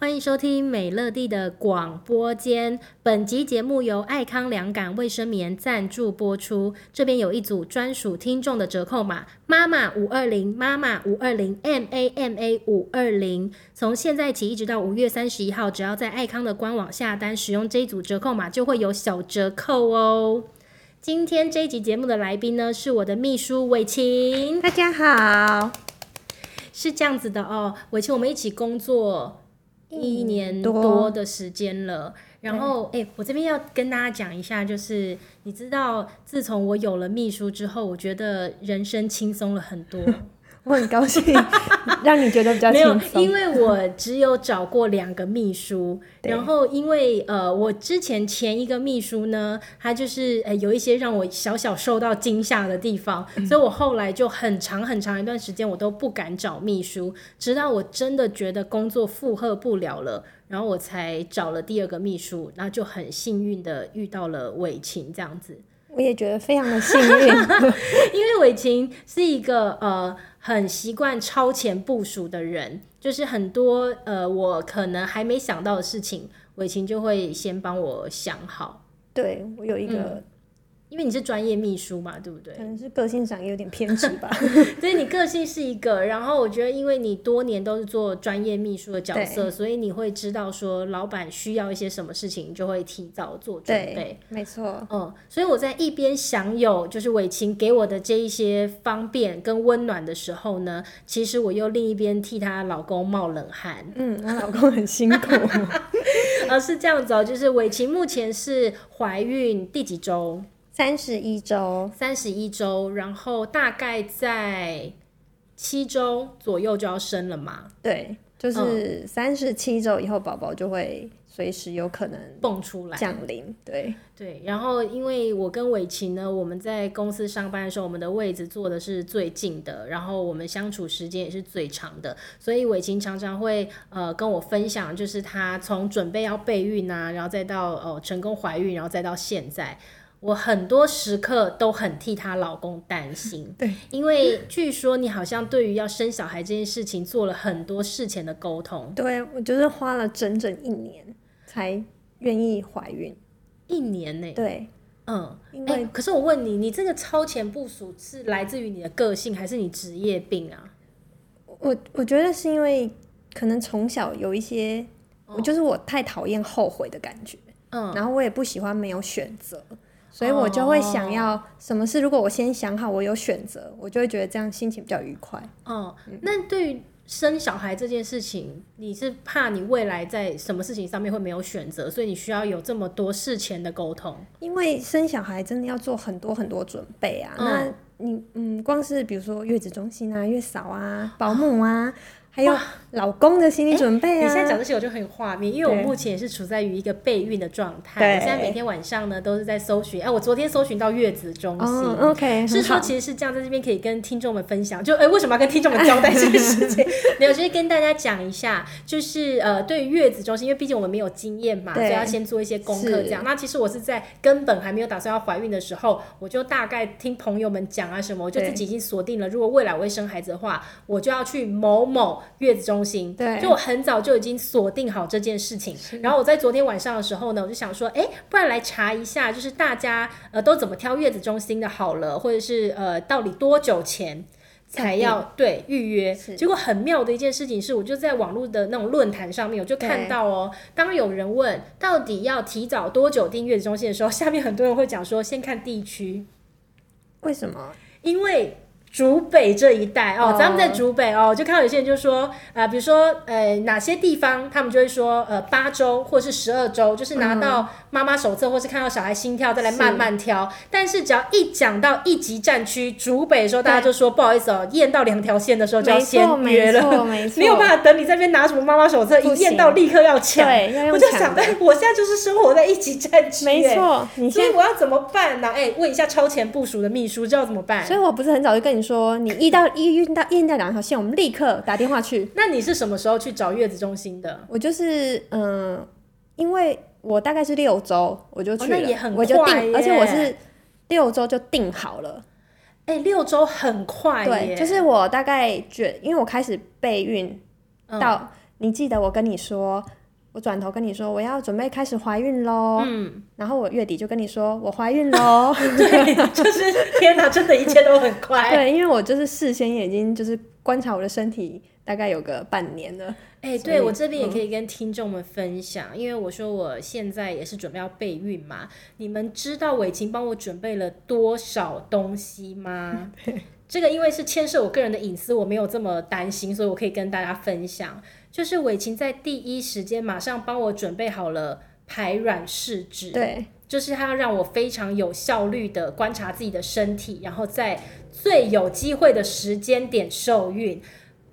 欢迎收听美乐蒂的广播间。本集节目由爱康良感卫生棉赞助播出。这边有一组专属听众的折扣码：妈妈五二零，妈妈五二零，M A M A 五二零。从现在起一直到五月三十一号，只要在爱康的官网下单，使用这一组折扣码，就会有小折扣哦。今天这一集节目的来宾呢，是我的秘书伟晴。大家好，是这样子的哦，伟晴，我们一起工作。一年多多的时间了，然后哎、我这边要跟大家讲一下，就是你知道，自从我有了秘书之后，我觉得人生轻松了很多。我很高兴让你觉得比较轻，松。因为我只有找过两个秘书，然后因为呃，我之前前一个秘书呢，他就是呃有一些让我小小受到惊吓的地方，嗯所以我后来就很长很长一段时间我都不敢找秘书，直到我真的觉得工作负荷不了了。然后我才找了第二个秘书，然后就很幸运的遇到了伟琴这样子。我也觉得非常的幸运。因为伟晴是一个呃很习惯超前部署的人，就是很多呃我可能还没想到的事情，伟晴就会先帮我想好。对我有一嗯个，因为你是专业秘书嘛，对不对可？能是个性上有点偏执吧。所以你个性是一个，然后我觉得因为你多年都是做专业秘书的角色，所以你会知道说老板需要一些什么事情，就会提早做准备对。，没错。嗯，所以我在一边享有就是伟晴给我的这一些方便跟温暖的时候呢，其实我又另一边替她老公冒冷汗。嗯，她老公很辛苦。呃，是这样子哦，就是伟晴目前是怀孕第几周？三十一周，三十一周，然后大概在七周左右就要生了嘛，对，就是三十七周以后，宝宝就会随时有可能蹦出来。降临。对，对，然后因为我跟伟晴呢，我们在公司上班的时候，我们的位置坐的是最近的，然后我们相处时间也是最长的，所以伟晴常常会呃跟我分享，就是她从准备要备孕啊，然后再到呃成功怀孕，然后再到现在。我很多时刻都很替她老公担心，对，因为据说你好像对于要生小孩这件事情做了很多事前的沟通，对我就是花了整整一年才愿意怀孕。一年呢、对，嗯，因哎、为可是我问你，你这个超前部署是来自于你的个性，还是你职业病啊？我我觉得是因为可能从小有一些，我就是我太讨厌后悔的感觉。嗯，然后我也不喜欢没有选择，所以我就会想要什么事，如果我先想好我有选择，我就会觉得这样心情比较愉快。哦、那对于生小孩这件事情，你是怕你未来在什么事情上面会没有选择，所以你需要有这么多事前的沟通。因为生小孩真的要做很多很多准备啊，嗯那你嗯，光是比如说月子中心啊、月嫂啊、保姆啊，还有老公的心理准备啊。你现在讲这些我就很有画面，因为我目前也是处在于一个备孕的状态，对我现在每天晚上呢都是在搜寻，哎、我昨天搜寻到月子中心。哦，OK，是说，其实是这样，在这边可以跟听众们分享，就哎、为什么要跟听众们交代这个事情？没有，就是跟大家讲一下，就是呃，对于月子中心，因为毕竟我们没有经验嘛，所以要先做一些功课是这样。那其实我是在根本还没有打算要怀孕的时候，我就大概听朋友们讲啊什么，我就自己已经锁定了，如果未来我会生孩子的话，我就要去某某月子中心。对就我很早就已经锁定好这件事情。然后我在昨天晚上的时候呢，我就想说，哎，不然来查一下，就是大家呃都怎么挑月子中心的好了，或者是呃到底多久前。才要对预约，结果很妙的一件事情是，我就在网络的那种论坛上面，我就看到哦，当有人问到底要提早多久订月子中心的时候，下面很多人会讲说，先看地区，为什么？因为竹北这一带哦，哦咱们在竹北哦，就看到有些人就说，呃，比如说呃哪些地方，他们就会说呃八周或是十二周，就是拿到妈妈手册或是看到小孩心跳再来慢慢挑。但是只要一讲到一级战区竹北的时候，大家就说不好意思哦，验到两条线的时候就要先错，约了。没有办法等你在那边拿什么妈妈手册，一验到立刻要抢。对，我就想，抢的哎，我现在就是生活在一级战区，哎，没错，你所以我要怎么办呢？哎，问一下超前部署的秘书，知道怎么办？所以我不是很早就跟你说，你一到一运到验到两条线，我们立刻打电话去。那你是什么时候去找月子中心的？我就是嗯、因为我大概是六周我就去了，哦那也很我就定，而且我是六周就定好了。哎、六周很快，对，就是我大概觉，因为我开始备孕嗯到你记得我跟你说，我转头跟你说我要准备开始怀孕喽，嗯，然后我月底就跟你说我怀孕喽，对，就是天哪，真的一切都很快。对，因为我就是事先已经就是观察我的身体，大概有个半年了。哎、对我这边也可以跟听众们分享，因为我说我现在也是准备要备孕嘛。你们知道伟晴帮我准备了多少东西吗？这个因为是牵涉我个人的隐私，我没有这么担心，所以我可以跟大家分享。就是伟琴在第一时间马上帮我准备好了排卵试纸，对，就是他要让我非常有效率的观察自己的身体，然后在最有机会的时间点受孕。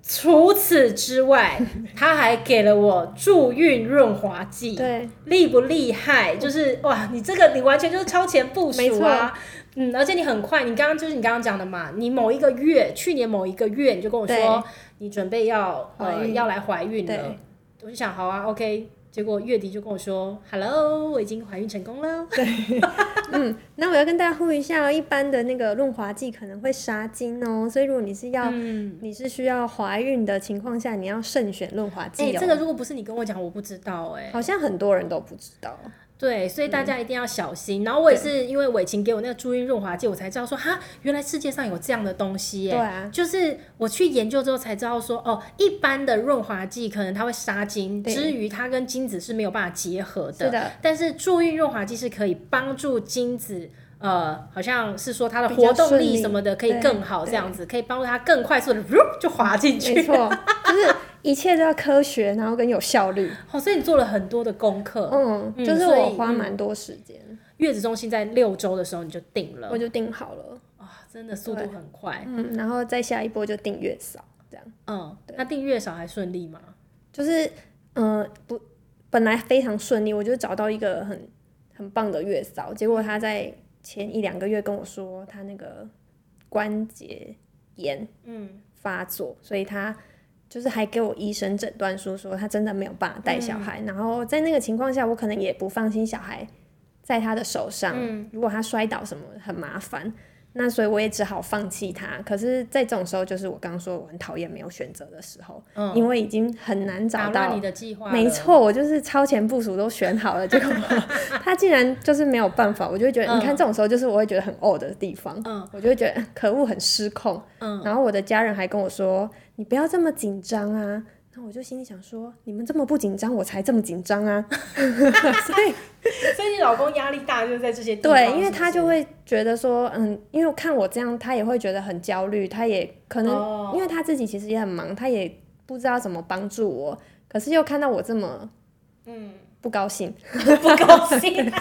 除此之外，他还给了我助孕润滑剂，对，厉不厉害？就是哇，你这个你完全就是超前部署啊！嗯，而且你很快，你刚刚就是你刚刚讲的嘛，你某一个月，去年某一个月你就跟我说对你准备要呃要来怀孕了，我就想好啊，OK。结果月底就跟我说：“Hello，我已经怀孕成功了。对嗯，那我要跟大家呼吁一下哦，一般的那个润滑剂可能会杀精哦，所以如果你是要、嗯，你是需要怀孕的情况下，你要慎选润滑哎、剂哦。这个如果不是你跟我讲，我不知道哎、好像很多人都不知道。对，所以大家一定要小心。然后我也是因为伟琴给我那个助孕润滑剂，我才知道说哈，原来世界上有这样的东西耶。对啊，就是我去研究之后才知道说，哦，一般的润滑剂可能它会杀精，对之余它跟精子是没有办法结合的。是的，但是助孕润滑剂是可以帮助精子。呃，好像是说它的活动力什么的可以更好，这样子可以帮助它更快速的 就滑进没去。错，就是一切都要科学，然后跟有效率。哦，所以你做了很多的功课。嗯，嗯就是我花蛮多时间，月子中心在六周的时候你就定了我，就定好了。哇，真的速度很快。嗯，然后再下一波就定月嫂，这样嗯，那定月嫂还顺利吗？就是嗯、呃不，本来非常顺利，我就找到一个很很棒的月嫂，结果她在前一两个月跟我说他那个关节炎嗯，发作，所以他就是还给我医生诊断书说他真的没有办法带小孩，然后在那个情况下，我可能也不放心小孩在他的手上，嗯。如果他摔倒什么很麻烦，那所以我也只好放弃他。可是，在这种时候，就是我刚刚说我很讨厌没有选择的时候，嗯因为已经很难找到你的计划。没，错，我就是超前部署都选好了，结果 他竟然就是没有办法，我就会觉得，嗯你看这种时候就是我会觉得很呕的地方，嗯我就会觉得可恶，很失控。嗯，然后我的家人还跟我说，你不要这么紧张啊。那我就心里想说，你们这么不紧张，我才这么紧张啊。所以 所以你老公压力大就是在这些地方。对，因为他就会觉得说，嗯，因为看我这样，他也会觉得很焦虑，他也可能，哦因为他自己其实也很忙，他也不知道怎么帮助我，可是又看到我这么嗯 不高兴，不高兴。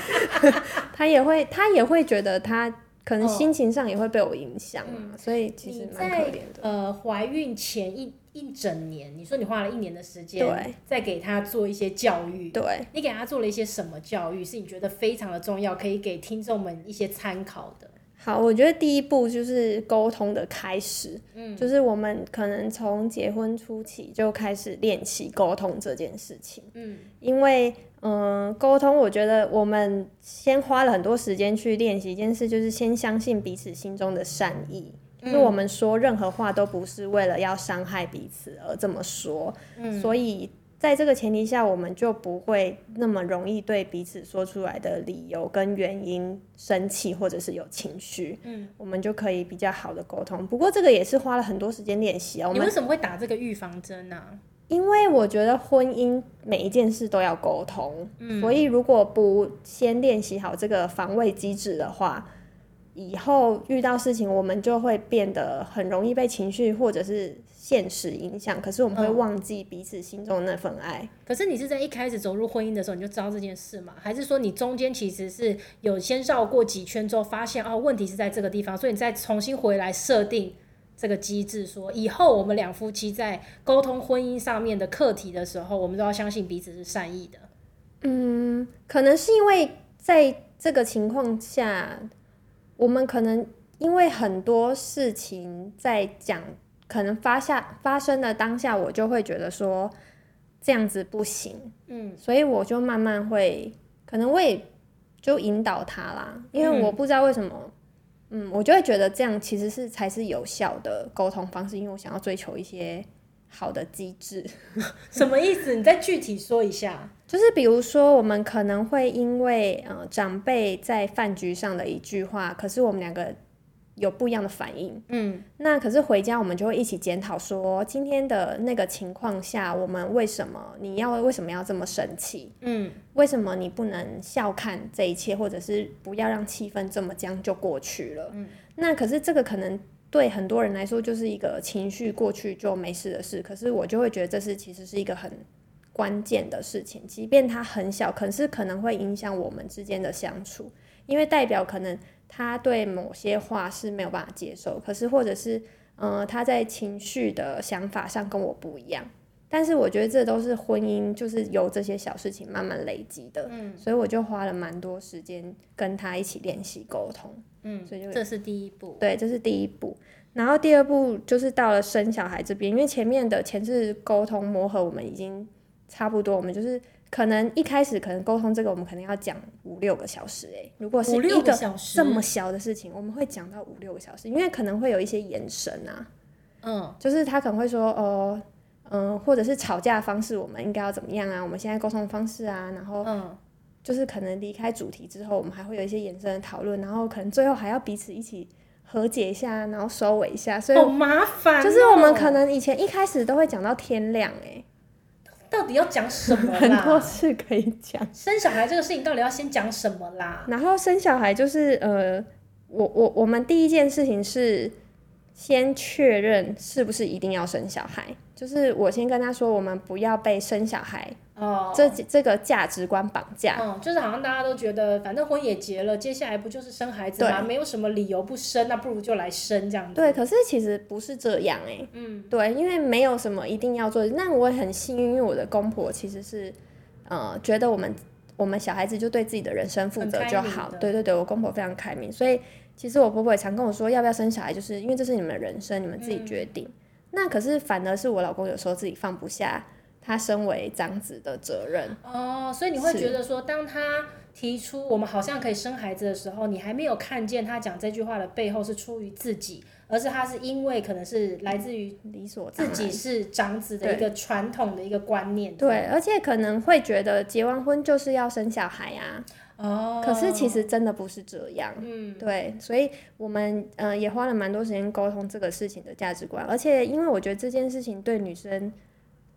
他也会，他也会觉得他可能哦心情上也会被我影响啊，嗯所以其实你蛮可怜的。呃怀孕前一一整年，你说你花了一年的时间，对，在给他做一些教育。对，你给他做了一些什么教育？是你觉得非常的重要，可以给听众们一些参考的？好，我觉得第一步就是沟通的开始，嗯就是我们可能从结婚初期就开始练习沟通这件事情。嗯因为嗯，沟通，我觉得我们先花了很多时间去练习一件事，就是先相信彼此心中的善意。就是我们说任何话都不是为了要伤害彼此而这么说，嗯所以在这个前提下，我们就不会那么容易对彼此说出来的理由跟原因生气或者是有情绪，嗯，我们就可以比较好的沟通。不过这个也是花了很多时间练习啊。我们你为什么会打这个预防针呢、啊？因为我觉得婚姻每一件事都要沟通，嗯所以如果不先练习好这个防卫机制的话，以后遇到事情我们就会变得很容易被情绪或者是现实影响，可是我们会嗯忘记彼此心中的那份爱。可是你是在一开始走入婚姻的时候你就知道这件事吗？还是说你中间其实是有先绕过几圈之后发现哦问题是在这个地方，所以你再重新回来设定这个机制，说以后我们两夫妻在沟通婚姻上面的课题的时候，我们都要相信彼此是善意的。嗯，可能是因为在这个情况下，我们可能因为很多事情在讲，可能发下发生的当下，我就会觉得说这样子不行，嗯所以我就慢慢会，可能我也就引导他啦，因为我不知道为什么，嗯，我就会觉得这样其实是才是有效的沟通方式，因为我想要追求一些好的机制。什么意思？你再具体说一下。就是比如说，我们可能会因为呃长辈在饭局上的一句话，可是我们两个有不一样的反应。嗯，那可是回家我们就会一起检讨说，今天的那个情况下，我们为什么你要为什么要这么生气？嗯，为什么你不能笑看这一切，或者是不要让气氛这么僵就过去了？嗯，那可是这个可能对很多人来说就是一个情绪过去就没事的事，可是我就会觉得这是其实是一个很关键的事情，即便它很小，可是可能会影响我们之间的相处，因为代表可能他对某些话是没有办法接受，可是或者是呃他在情绪的想法上跟我不一样。但是我觉得这都是婚姻，就是由这些小事情慢慢累积的，嗯所以我就花了蛮多时间跟他一起练习沟通，嗯，所以就这是第一步。对，这是第一步。然后第二步就是到了生小孩这边，因为前面的前置沟通磨合我们已经差不多，我们就是可能一开始可能沟通这个我们可能要讲五六个小时诶、如果是六一个这么小的事情，我们会讲到五六个小时，因为可能会有一些眼神啊，嗯就是他可能会说哦。嗯，或者是吵架的方式，我们应该要怎么样啊？我们现在沟通的方式啊，然后嗯，就是可能离开主题之后，我们还会有一些延伸的讨论，然后可能最后还要彼此一起和解一下，然后收尾一下。所以好麻烦哦、就是我们可能以前一开始都会讲到天亮、欸，到底要讲什么很多啦？事可以讲。生小孩这个事情到底要先讲什么啦？然后生小孩就是呃，我我我们第一件事情是先确认是不是一定要生小孩，就是我先跟他说，我们不要被生小孩哦，这这个价值观绑架。嗯，就是好像大家都觉得，反正婚也结了，接下来不就是生孩子吗？没有什么理由不生，那不如就来生这样子。对，可是其实不是这样哎、嗯，对，因为没有什么一定要做。那我也很幸运，因为我的公婆其实是，呃，觉得我们我们小孩子就对自己的人生负责就好。对对对，我公婆非常开明，所以其实我婆婆也常跟我说，要不要生小孩，就是因为这是你们的人生，你们自己决嗯定。那可是反而是我老公有时候自己放不下他身为长子的责任。哦，所以你会觉得说，当他提出我们好像可以生孩子的时候，你还没有看见他讲这句话的背后是出于自己，而是他是因为可能是来自于理所。自己是长子的一个传统的一个观念。对，而且可能会觉得结完婚就是要生小孩啊，哦，可是其实真的不是这样。嗯，对，所以我们呃也花了蛮多时间沟通这个事情的价值观，而且因为我觉得这件事情对女生，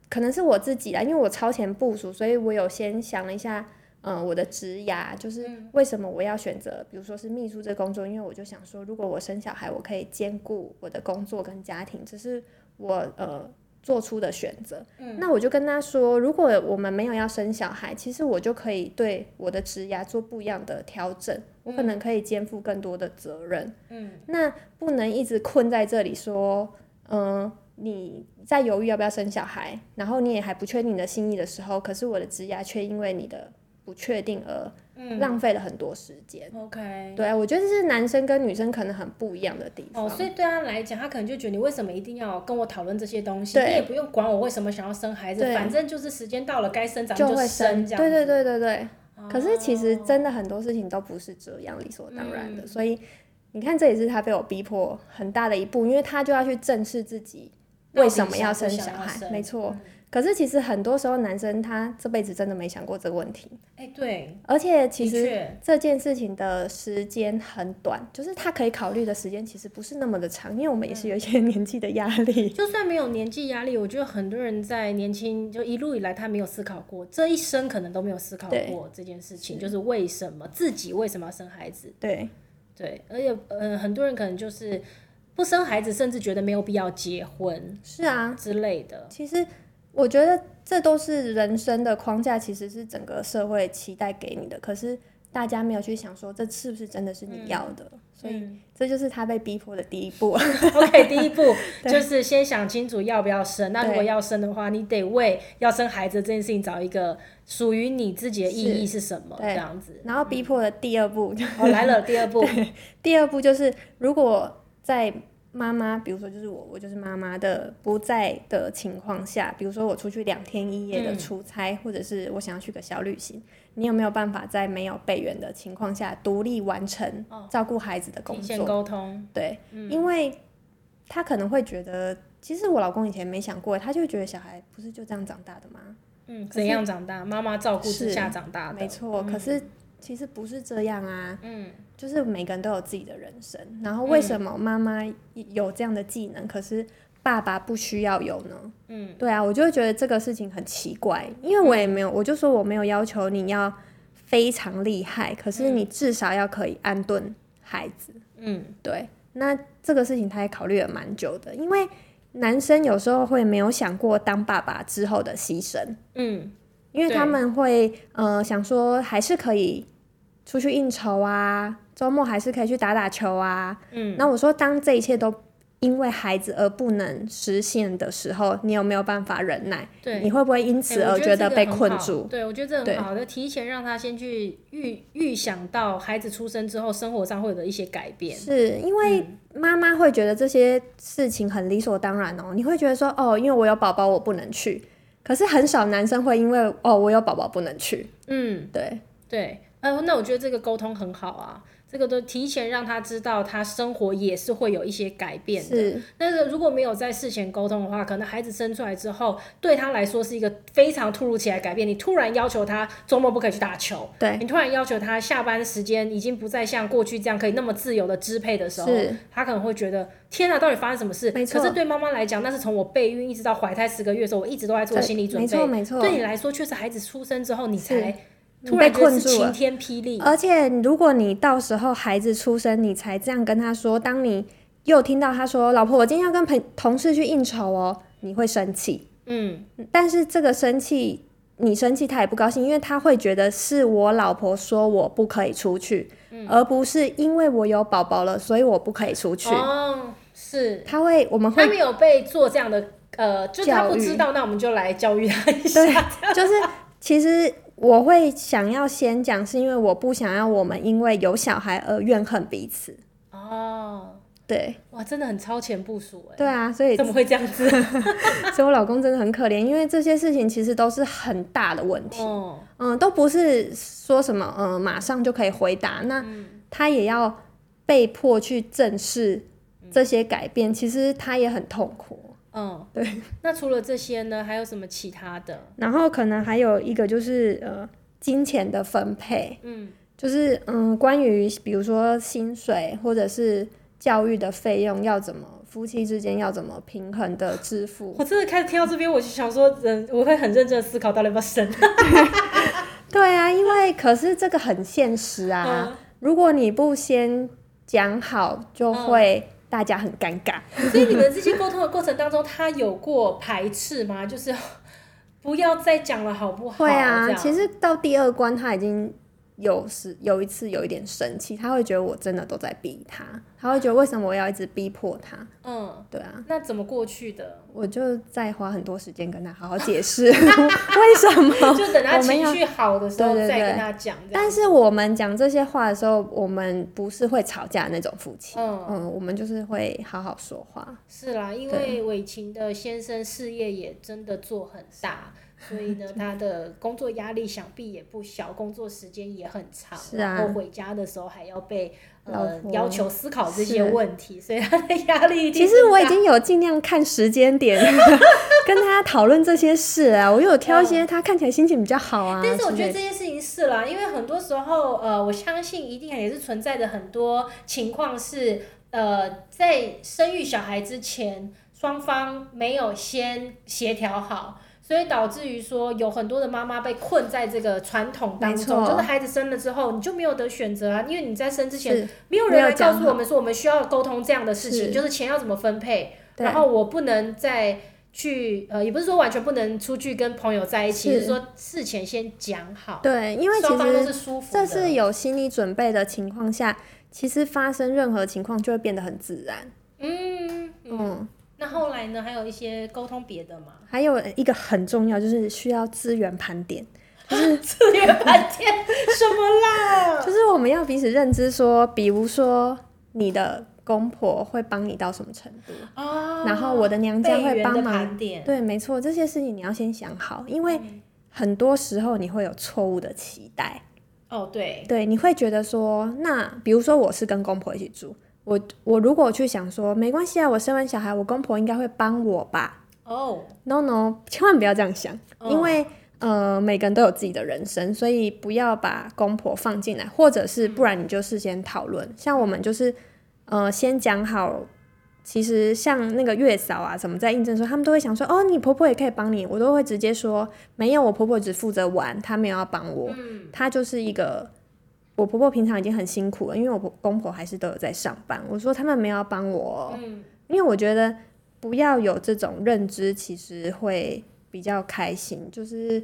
可能是我自己啦，因为我超前部署，所以我有先想了一下，嗯、我的职涯就是为什么我要选择，比如说是秘书这工作，因为我就想说，如果我生小孩，我可以兼顾我的工作跟家庭，只是我呃做出的选择。那我就跟他说，如果我们没有要生小孩，其实我就可以对我的职涯做不一样的调整，我可能可以肩负更多的责任。嗯，那不能一直困在这里说，嗯、你在犹豫要不要生小孩，然后你也还不确定你的心意的时候，可是我的职涯却因为你的不确定而浪费了很多时间。OK。对啊，我觉得这是男生跟女生可能很不一样的地方。哦，所以对他来讲，他可能就觉得你为什么一定要跟我讨论这些东西？对你也不用管我为什么想要生孩子，反正就是时间到了该生咱们就会生这样。对对对对对。可是其实哦真的很多事情都不是这样理所当然的，嗯所以你看，这也是他被我逼迫很大的一步，因为他就要去正视自己为什么要生小孩。没错，嗯可是其实很多时候男生他这辈子真的没想过这个问题，哎、对，而且其实这件事情的时间很短，就是他可以考虑的时间其实不是那么的长，因为我们也是有一些年纪的压力。就算没有年纪压力，我觉得很多人在年轻就一路以来，他没有思考过，这一生可能都没有思考过这件事情，就是为什么自己为什么要生孩子？对，对，而且呃，很多人可能就是不生孩子，甚至觉得没有必要结婚是啊，之类的。其实我觉得这都是人生的框架，其实是整个社会期待给你的，可是大家没有去想说这是不是真的是你要的，所以嗯这就是他被逼迫的第一步。OK，第一步 就是先想清楚要不要生。那如果要生的话，你得为要生孩子这件事情找一个属于你自己的意义是什么，这样子。然后逼迫的第二步，哦，来了第二步，第二步就是如果在妈妈，比如说就是我，我就是妈妈的不在的情况下，比如说我出去两天一夜的嗯出差，或者是我想要去个小旅行，你有没有办法在没有备援的情况下独立完成照顾孩子的工作？沟通。对，因为他可能会觉得其实我老公以前没想过，他就觉得小孩不是就这样长大的吗？嗯，怎样长大？妈妈照顾之下长大的，没错。可是其实不是这样啊。嗯，就是每个人都有自己的人生，然后为什么妈妈有这样的技能，可是爸爸不需要有呢？嗯，对啊，我就会觉得这个事情很奇怪，因为我也没有，我就说我没有要求你要非常厉害，可是你至少要可以安顿孩子。嗯，对。那这个事情他也考虑了蛮久的，因为。男生有时候会没有想过当爸爸之后的牺牲，嗯，因为他们会呃想说还是可以出去应酬啊，周末还是可以去打打球啊，嗯，那我说当这一切都。因为孩子而不能实现的时候，你有没有办法忍耐？对，你会不会因此而觉得被困住？对，我觉得这很好，就提前让他先去预预想到孩子出生之后生活上会有的一些改变。是因为妈妈会觉得这些事情很理所当然哦，你会觉得说哦，因为我有宝宝我不能去，可是很少男生会因为哦我有宝宝不能去。嗯，对对，呃，那我觉得这个沟通很好啊。这个都提前让他知道，他生活也是会有一些改变的。但是如果没有在事前沟通的话，可能孩子生出来之后，对他来说是一个非常突如其来改变。你突然要求他周末不可以去打球，对你突然要求他下班时间已经不再像过去这样可以那么自由的支配的时候，他可能会觉得天哪，到底发生什么事？可是对妈妈来讲，那是从我备孕一直到怀胎十个月的时候，我一直都在做心理准备。没错没错。对你来说，确实孩子出生之后你才。被困住了，晴天霹雳。而且，如果你到时候孩子出生，你才这样跟他说，当你又听到他说：“老婆，我今天要跟朋同事去应酬哦。”你会生气。嗯。但是这个生气，你生气他也不高兴，因为他会觉得是我老婆说我不可以出去，而不是因为我有宝宝了，所以我不可以出去。哦，是。他会，我们会。他没有被做这样的，呃，就是他不知道，那我们就来教育他一下。就是其实。我会想要先讲，是因为我不想要我们因为有小孩而怨恨彼此。哦，对，哇，真的很超前部署哎。对啊，所以怎么会这样子？所以我老公真的很可怜，因为这些事情其实都是很大的问题。哦，嗯，都不是说什么嗯马上就可以回答，那他也要被迫去正视这些改变，其实他也很痛苦。嗯，对。那除了这些呢，还有什么其他的？然后可能还有一个就是呃，金钱的分配。嗯，就是嗯，关于比如说薪水或者是教育的费用，要怎么夫妻之间要怎么平衡的支付？我真的开始听到这边，我就想说，人我会很认真的思考到底要不要生。对啊，因为可是这个很现实啊，如果你不先讲好，就会。大家很尴尬，所以你们这些沟通的过程当中，他有过排斥吗？就是不要再讲了，好不好？会啊，其实到第二关他已经。有时有一次有一点生气，他会觉得我真的都在逼他，他会觉得为什么我要一直逼迫他？嗯，对啊。那怎么过去的？我就再花很多时间跟他好好解释 为什么。就等他情绪好的时候再跟他讲。但是我们讲这些话的时候，我们不是会吵架那种夫妻。嗯嗯，我们就是会好好说话。是啦，因为伟琴的先生事业也真的做很大。所以呢，他的工作压力想必也不小，工作时间也很长，然后回家的时候还要被呃要求思考这些问题，所以他的压力。其实我已经有尽量看时间点，跟他讨论这些事啊，我有挑一些他看起来心情比较好啊。但是我觉得这件事情是啦，因为很多时候呃，我相信一定也是存在着很多情况是呃，在生育小孩之前，双方没有先协调好。所以导致于说，有很多的妈妈被困在这个传统当中，就是孩子生了之后，你就没有得选择啊，因为你在生之前，没有人来告诉我们说，我们需要沟通这样的事情，就是钱要怎么分配，然后我不能再去，呃，也不是说完全不能出去跟朋友在一起，是说事前先讲好，对，因为双方都是舒服，这是有心理准备的情况下，其实发生任何情况就会变得很自然，嗯嗯。那后来呢？还有一些沟通别的吗？还有一个很重要，就是需要资源盘点。就是资源盘点什么啦？就是我们要彼此认知，说，比如说你的公婆会帮你到什么程度哦，然后我的娘家会帮忙。对，没错，这些事情你要先想好，因为很多时候你会有错误的期待。哦，对，对，你会觉得说，那比如说我是跟公婆一起住。我我如果去想说没关系啊，我生完小孩，我公婆应该会帮我吧哦，？No No，千万不要这样想，哦因为呃每个人都有自己的人生，所以不要把公婆放进来，或者是不然你就事先讨论。像我们就是呃先讲好。其实像那个月嫂啊，什么在应征的时候，他们都会想说，哦，你婆婆也可以帮你，我都会直接说，没有，我婆婆只负责玩，她没有要帮我，她就是一个，我婆婆平常已经很辛苦了，因为我婆公婆还是都有在上班，我说他们没有要帮我嗯，因为我觉得不要有这种认知，其实会比较开心，就是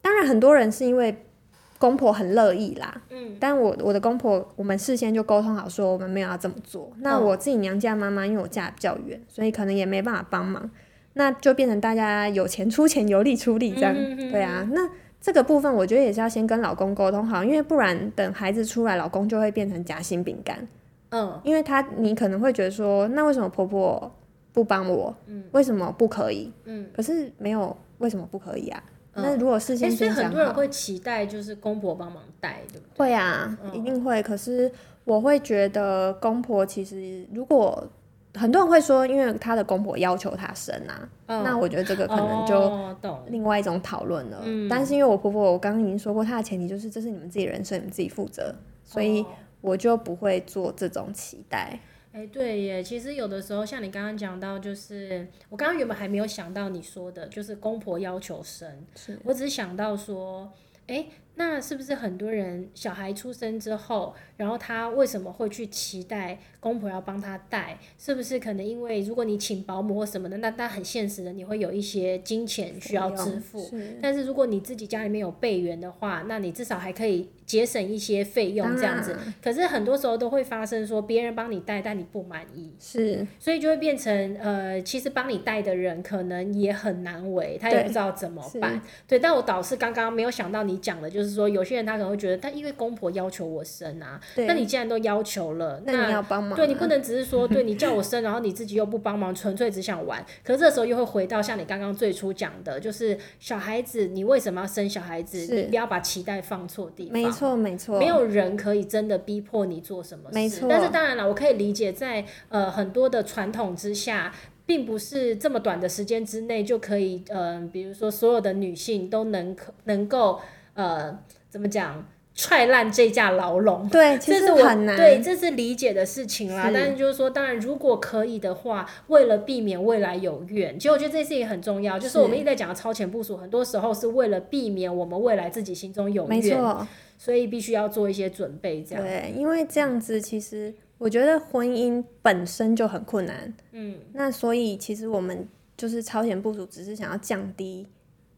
当然很多人是因为公婆很乐意啦，嗯，但我我的公婆，我们事先就沟通好，说我们没有要这么做。那哦我自己娘家妈妈，因为我嫁比较远，所以可能也没办法帮忙，那就变成大家有钱出钱，有力出力这样。对啊，那这个部分我觉得也是要先跟老公沟通好，因为不然等孩子出来，老公就会变成夹心饼干，嗯，因为他你可能会觉得说，那为什么婆婆不帮我？为什么不可以？嗯，可是没有为什么不可以啊？嗯那如果事哎、先所以先讲好，很多人会期待就是公婆帮忙带，对不对？会啊，嗯一定会。可是我会觉得公婆其实如果很多人会说，因为他的公婆要求他生啊，嗯。那我觉得这个可能就另外一种讨论了。嗯。但是因为我婆婆，我刚刚已经说过，她的前提就是这是你们自己人生，你们自己负责，所以哦。我就不会做这种期待。哎、对耶，其实有的时候像你刚刚讲到，就是我刚刚原本还没有想到你说的，就是公婆要求生，是。我只是想到说，哎、那是不是很多人小孩出生之后，然后他为什么会去期待公婆要帮他带？是不是可能因为如果你请保姆或什么的，那那很现实的，你会有一些金钱需要支付。是但是如果你自己家里面有备援的话，那你至少还可以节省一些费用这样子。可是很多时候都会发生说别人帮你带，但你不满意，是所以就会变成呃，其实帮你带的人可能也很难为，他也不知道怎么办。对，但我导师刚刚没有想到你讲的，就是说有些人他可能会觉得，他因为公婆要求我生啊，对。那你既然都要求了，那你要帮忙啊，对你不能只是说，对你 叫我生，然后你自己又不帮忙，纯粹只想玩。可是这时候又会回到像你刚刚最初讲的，就是小孩子，你为什么要生小孩子？你不要把期待放错地方。没错没错，没有人可以真的逼迫你做什么事。没错但是当然了，我可以理解在呃很多的传统之下。并不是这么短的时间之内就可以，呃，比如说所有的女性都能可能够，呃，怎么讲，踹烂这架牢笼。对，其实这是我很难。对，这是理解的事情啦。是但是就是说，当然如果可以的话，为了避免未来有怨，其实我觉得这件事情很重要。就是我们一直在讲的超前部署，很多时候是为了避免我们未来自己心中有怨，没错，所以必须要做一些准备。这样，对，因为这样子其实我觉得婚姻本身就很困难，嗯，那所以其实我们就是超前部署，只是想要降低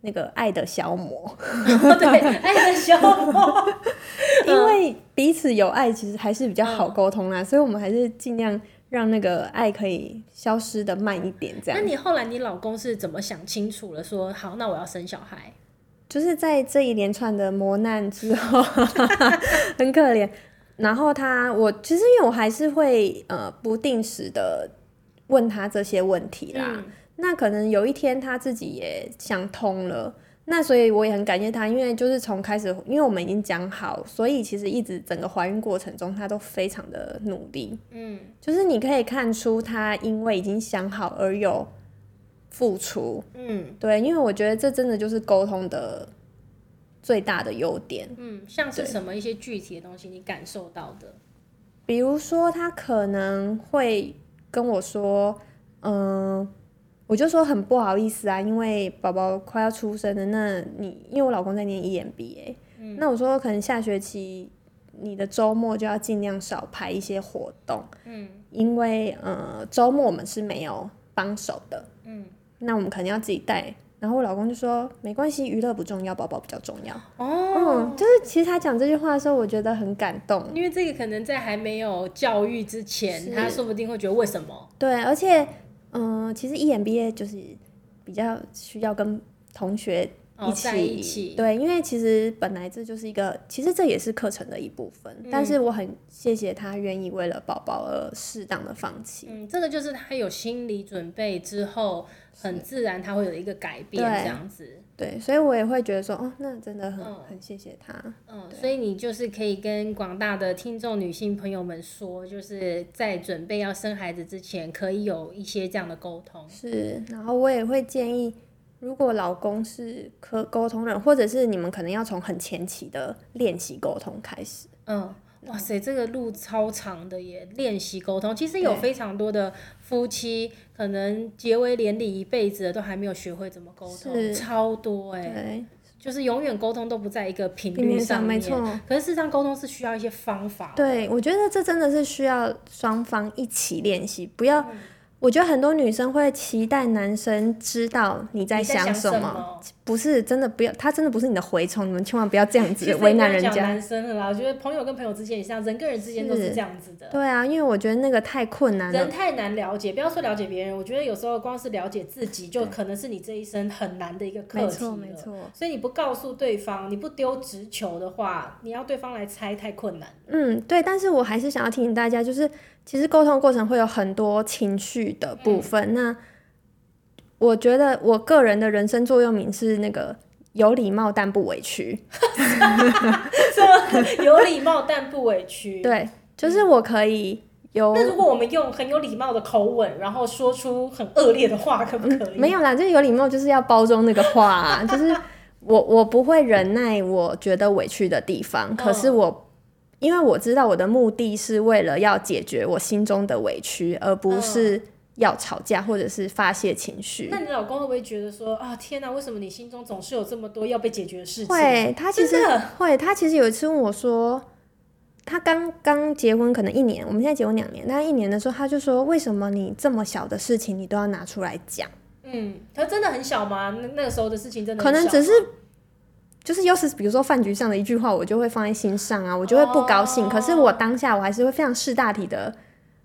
那个爱的消磨，对，爱的消磨，因为彼此有爱，其实还是比较好沟通啦，所以我们还是尽量让那个爱可以消失的慢一点，这样。那你后来你老公是怎么想清楚了？说好，那我要生小孩。就是在这一连串的磨难之后，很可怜。然后他，我其实因为我还是会呃不定时的问他这些问题啦。嗯那可能有一天他自己也想通了，那所以我也很感谢他，因为就是从开始，因为我们已经讲好，所以其实一直整个怀孕过程中，他都非常的努力。嗯，就是你可以看出他因为已经想好而有付出，嗯对，因为我觉得这真的就是沟通的最大的优点。嗯，像是什么一些具体的东西你感受到的？比如说，他可能会跟我说，嗯、我就说很不好意思啊，因为宝宝快要出生了，那你因为我老公在念 E EMBA，、那我说可能下学期你的周末就要尽量少排一些活动，嗯因为呃周末我们是没有帮手的，嗯，那我们肯定要自己带。然后我老公就说没关系，娱乐不重要，宝宝比较重要。哦，嗯，就是其实他讲这句话的时候，我觉得很感动。因为这个可能在还没有教育之前，他说不定会觉得为什么？对，而且，嗯、其实 EMBA 就是比较需要跟同学哦，一起，在一起，对，因为其实本来这就是一个，其实这也是课程的一部分，但嗯是我很谢谢他愿意为了宝宝而适当的放弃。嗯，这个就是他有心理准备之后，很自然他会有一个改变对这样子。对，所以我也会觉得说，哦，那真的很、嗯很谢谢他。嗯，所以你就是可以跟广大的听众女性朋友们说，就是在准备要生孩子之前，可以有一些这样的沟通。是，然后我也会建议，如果老公是可沟通人，或者是你们可能要从很前期的练习沟通开始。嗯，哇塞，这个路超长的耶！练习沟通，其实有非常多的夫妻可能结为连理一辈子了，都还没有学会怎么沟通，超多哎，就是永远沟通都不在一个频平面上面。没错。可是事实上，沟通是需要一些方法。对，我觉得这真的是需要双方一起练习，不要。嗯我觉得很多女生会期待男生知道你在想什什么不是真的不要，他真的不是你的蛔虫，你们千万不要这样子为难人家。男生了啦，我觉得朋友跟朋友之间也是这样，人跟人之间都是是这样子的。对啊，因为我觉得那个太困难了。人太难了解，不要说了解别人，我觉得有时候光是了解自己，就可能是你这一生很难的一个课题没错，没了。错。所以你不告诉对方，你不丢直球的话，你要对方来猜太困难。嗯，对，但是我还是想要提醒大家，就是其实沟通过程会有很多情绪的部分。那我觉得我个人的人生座右铭是那个有礼貌但不委屈。有礼貌但不委屈。对，就是我可以有那如果我们用很有礼貌的口吻，然后说出很恶劣的话，可不可以？没有啦，就是有礼貌，就是要包装那个话、啊，就是我我不会忍耐我觉得委屈的地方，可是我、因为我知道我的目的是为了要解决我心中的委屈，而不是要吵架或者是发泄情绪。那你老公会不会觉得说啊，天哪，为什么你心中总是有这么多要被解决的事情？会，他其实会，他其实有一次问我说。他刚刚结婚，可能一年，我们现在结婚两年。但一年的时候，他就说：“为什么你这么小的事情，你都要拿出来讲？嗯，他真的很小吗？那那个时候的事情真的可能只是吗就是又是比如说饭局上的一句话，我就会放在心上啊，我就会不高兴。哦可是我当下我还是会非常识大体的，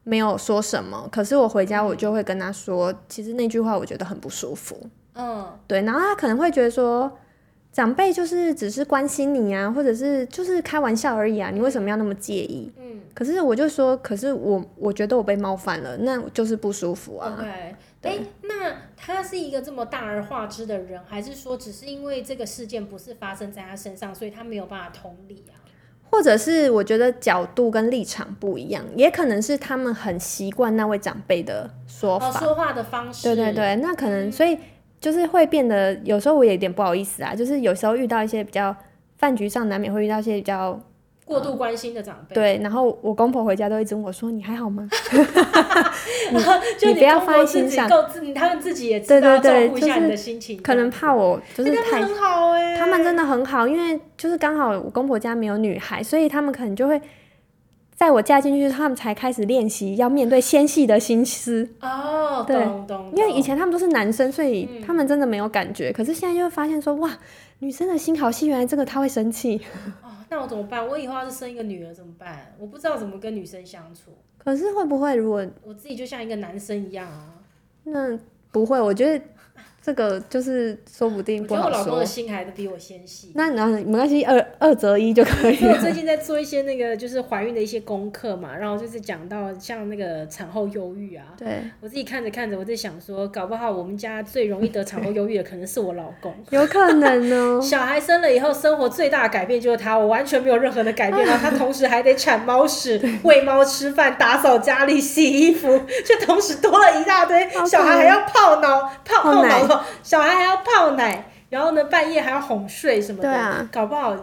没有说什么。可是我回家我就会跟他说，其实那句话我觉得很不舒服。嗯，对，然后他可能会觉得说，长辈就是只是关心你啊，或者是就是开玩笑而已啊，你为什么要那么介意？嗯，可是我就说，可是我我觉得我被冒犯了，那就是不舒服啊。OK，哎、那他是一个这么大而化之的人，还是说只是因为这个事件不是发生在他身上，所以他没有办法同理啊？或者是我觉得角度跟立场不一样，也可能是他们很习惯那位长辈的说法。哦，说话的方式，对对对，那可能所以就是会变得，有时候我也有点不好意思啊，就是有时候遇到一些比较饭局上难免会遇到一些比较过度关心的长辈，对，然后我公婆回家都会一直问我说你还好吗？就你不要放在心上够自，他们自己也知对道对对照顾一下就是你的心情，可能怕我就是太他们真的很好，因为就是刚好我公婆家没有女孩，所以他们可能就会在我嫁进去，他们才开始练习要面对纤细的心思。哦，对因为以前他们都是男生，所以他们真的没有感觉。可是现在就会发现说，哇，女生的心好细，原来这个他会生气。哦，那我怎么办？我以后要是生一个女儿怎么办？我不知道怎么跟女生相处，可是会不会如果我自己就像一个男生一样啊。那不会？我觉得这个就是说不定我不好说觉得我老公的。心还是比我纤细。那然后没关系，二二择一就可以我。最近在做一些那个就是怀孕的一些功课嘛，然后就是讲到像那个产后忧郁啊，对，我自己看着看着，我在想说，搞不好我们家最容易得产后忧郁的可能是我老公。有可能哦。小孩生了以后，生活最大的改变就是他，我完全没有任何的改变，然后他同时还得铲猫屎、喂猫吃饭、打扫家里、洗衣服，就同时多了一大堆。小孩还要泡脑、泡泡奶 小孩还要泡奶，然后呢半夜还要哄睡什么的，对啊搞不好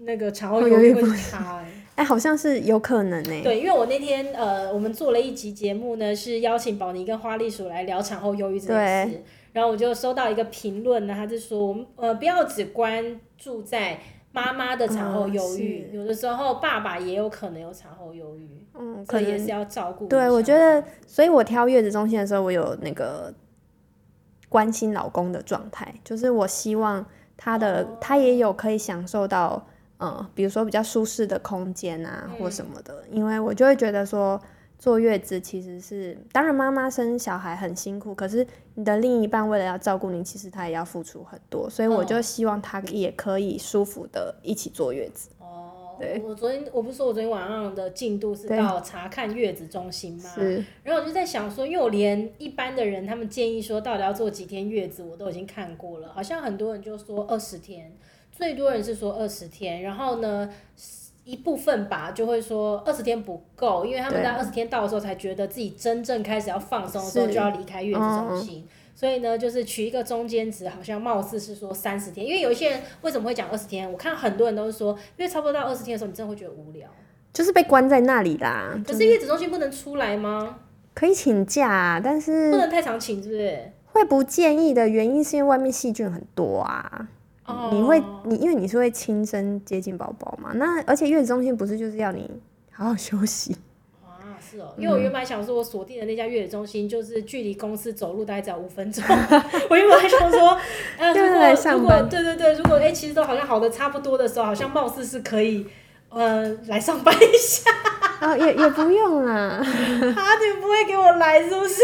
那个产后忧郁会是他、欸。哎，好像是有可能呢。对，因为我那天呃，我们做了一集节目呢，是邀请宝妮跟花栗鼠来聊产后忧郁这件事。然后我就收到一个评论呢，他就说我们呃不要只关注在妈妈的产后忧郁，嗯有的时候爸爸也有可能有产后忧郁，嗯，可能也是要照顾。对，我觉得，所以我挑月子中心的时候，我有那个关心老公的状态，就是我希望他的、哦他也有可以享受到，嗯，比如说比较舒适的空间啊，嗯或什么的，因为我就会觉得说。坐月子其实是，当然妈妈生小孩很辛苦，可是你的另一半为了要照顾你，其实他也要付出很多，所以我就哦希望他也可以舒服的一起坐月子。我昨天我不是说我昨天晚上的进度是到查看月子中心吗？是然后我就在想说，因为我连一般的人他们建议说到底要做几天月子，我都已经看过了，好像很多人就说二十天，最多人是说二十天，然后呢。一部分吧，就会说二十天不够，因为他们对在二十天到的时候才觉得自己真正开始要放松的时候，就要离开月子中心。所以呢，就是取一个中间值，好像貌似是说三十天，因为有一些人为什么会讲二十天？我看很多人都是说，因为差不多到二十天的时候，你真的会觉得无聊。就是被关在那里啦。可是月子中心不能出来吗？可以请假，但是不能太常请，是不是？会不建议的原因是因为外面细菌很多啊。哦，你会你因为你是会亲身接近宝宝嘛？那而且月子中心不是就是要你好好休息？啊，是哦，因为我原本想说，我锁定的那家月子中心就是距离公司走路大概只要五分钟。我原本还想说，呃，就是如果如果对对对，如果哎、其实都好像好的差不多的时候，好像貌似是可以，呃，来上班一下。啊，也也不用啦。啊，你不会给我来是不是？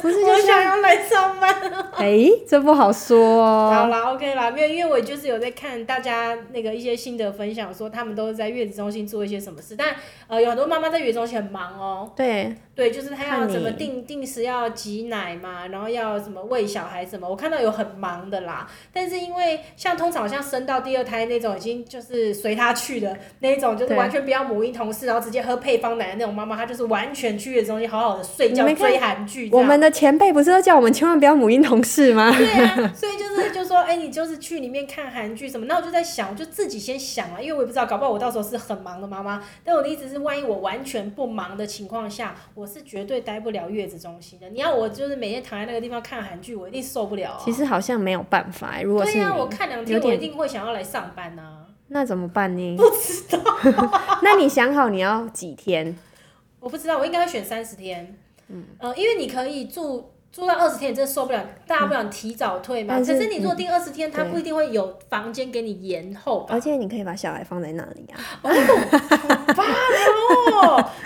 不是我就想要来上班。哎、这不好说哦。好啦，OK 啦，没有，因为我就是有在看大家那个一些心得分享，说他们都是在月子中心做一些什么事，但呃，有很多妈妈在月子中心很忙哦。对，对，就是他要怎么定定时要挤奶嘛，然后要什么喂小孩什么，我看到有很忙的啦。但是因为像通常好像生到第二胎那种，已经就是随他去的那一种，就是完全不要母婴同事，然后直接喝配方奶的那种妈妈，她就是完全去月子中心好好的睡觉你追韩剧。我们的前辈不是都叫我们千万不要母婴同事吗？对啊，所以就是就说，哎、你就是去里面看韩剧什么，那我就在想，我就自己先想啊，因为我也不知道，搞不好我到时候是很忙的妈妈。但我的意思是，万一我完全不忙的情况下，我是绝对待不了月子中心的。你要我就是每天躺在那个地方看韩剧，我一定受不了、啊。其实好像没有办法、如果是，对呀、我看两天，我一定会想要来上班呐、那怎么办呢？不知道。那你想好你要几天？我不知道，我应该会选三十天。嗯，呃，因为你可以住。住到二十天，你真的受不了，大家不想提早退嘛。可是你如果定二十天，他不一定会有房间给你延后吧？而且你可以把小孩放在那里啊，哦，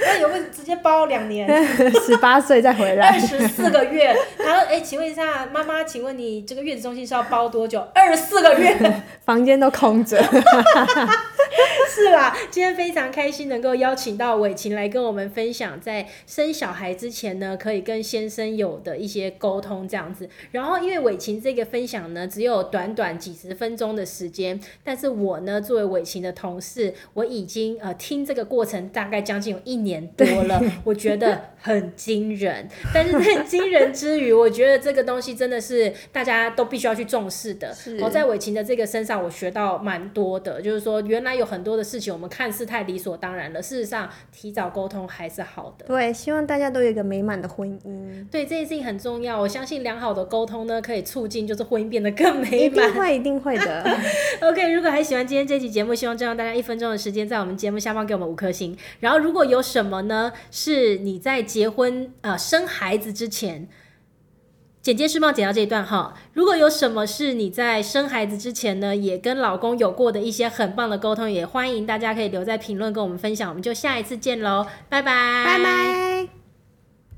那有没有直接包两年？十八岁再回来二。十四个月。然后，哎，请问一下，妈妈，请问你这个月子中心是要包多久？二十四个月。房间都空着，是啦，今天非常开心能够邀请到伟琴来跟我们分享，在生小孩之前呢，可以跟先生有的一些沟通这样子。然后，因为伟琴这个分享呢，只有短短几十分钟的时间，但是我呢，作为伟琴的同事，我已经呃听这个过程大概将近有一年多了，我觉得很惊人。但是在惊人之余，我觉得这个东西真的是大家都必须要去重视的。我在伟琴的这个身上，我学到蛮多的，就是说原来有很多的事情我们看似太理所当然了，事实上提早沟通还是好的。对，希望大家都有一个美满的婚姻，对这件事情很重要，我相信良好的沟通呢，可以促进就是婚姻变得更美满一满定。会，一定会的。OK，如果还喜欢今天这期节目，希望占用大家一分钟的时间，在我们节目下方给我们五颗星。然后，如果有什么呢，是你在结婚啊生孩子之前。简介是帮我剪到这一段哈。如果有什么是你在生孩子之前呢，也跟老公有过的一些很棒的沟通，也欢迎大家可以留在评论跟我们分享。我们就下一次见喽，拜拜，拜拜。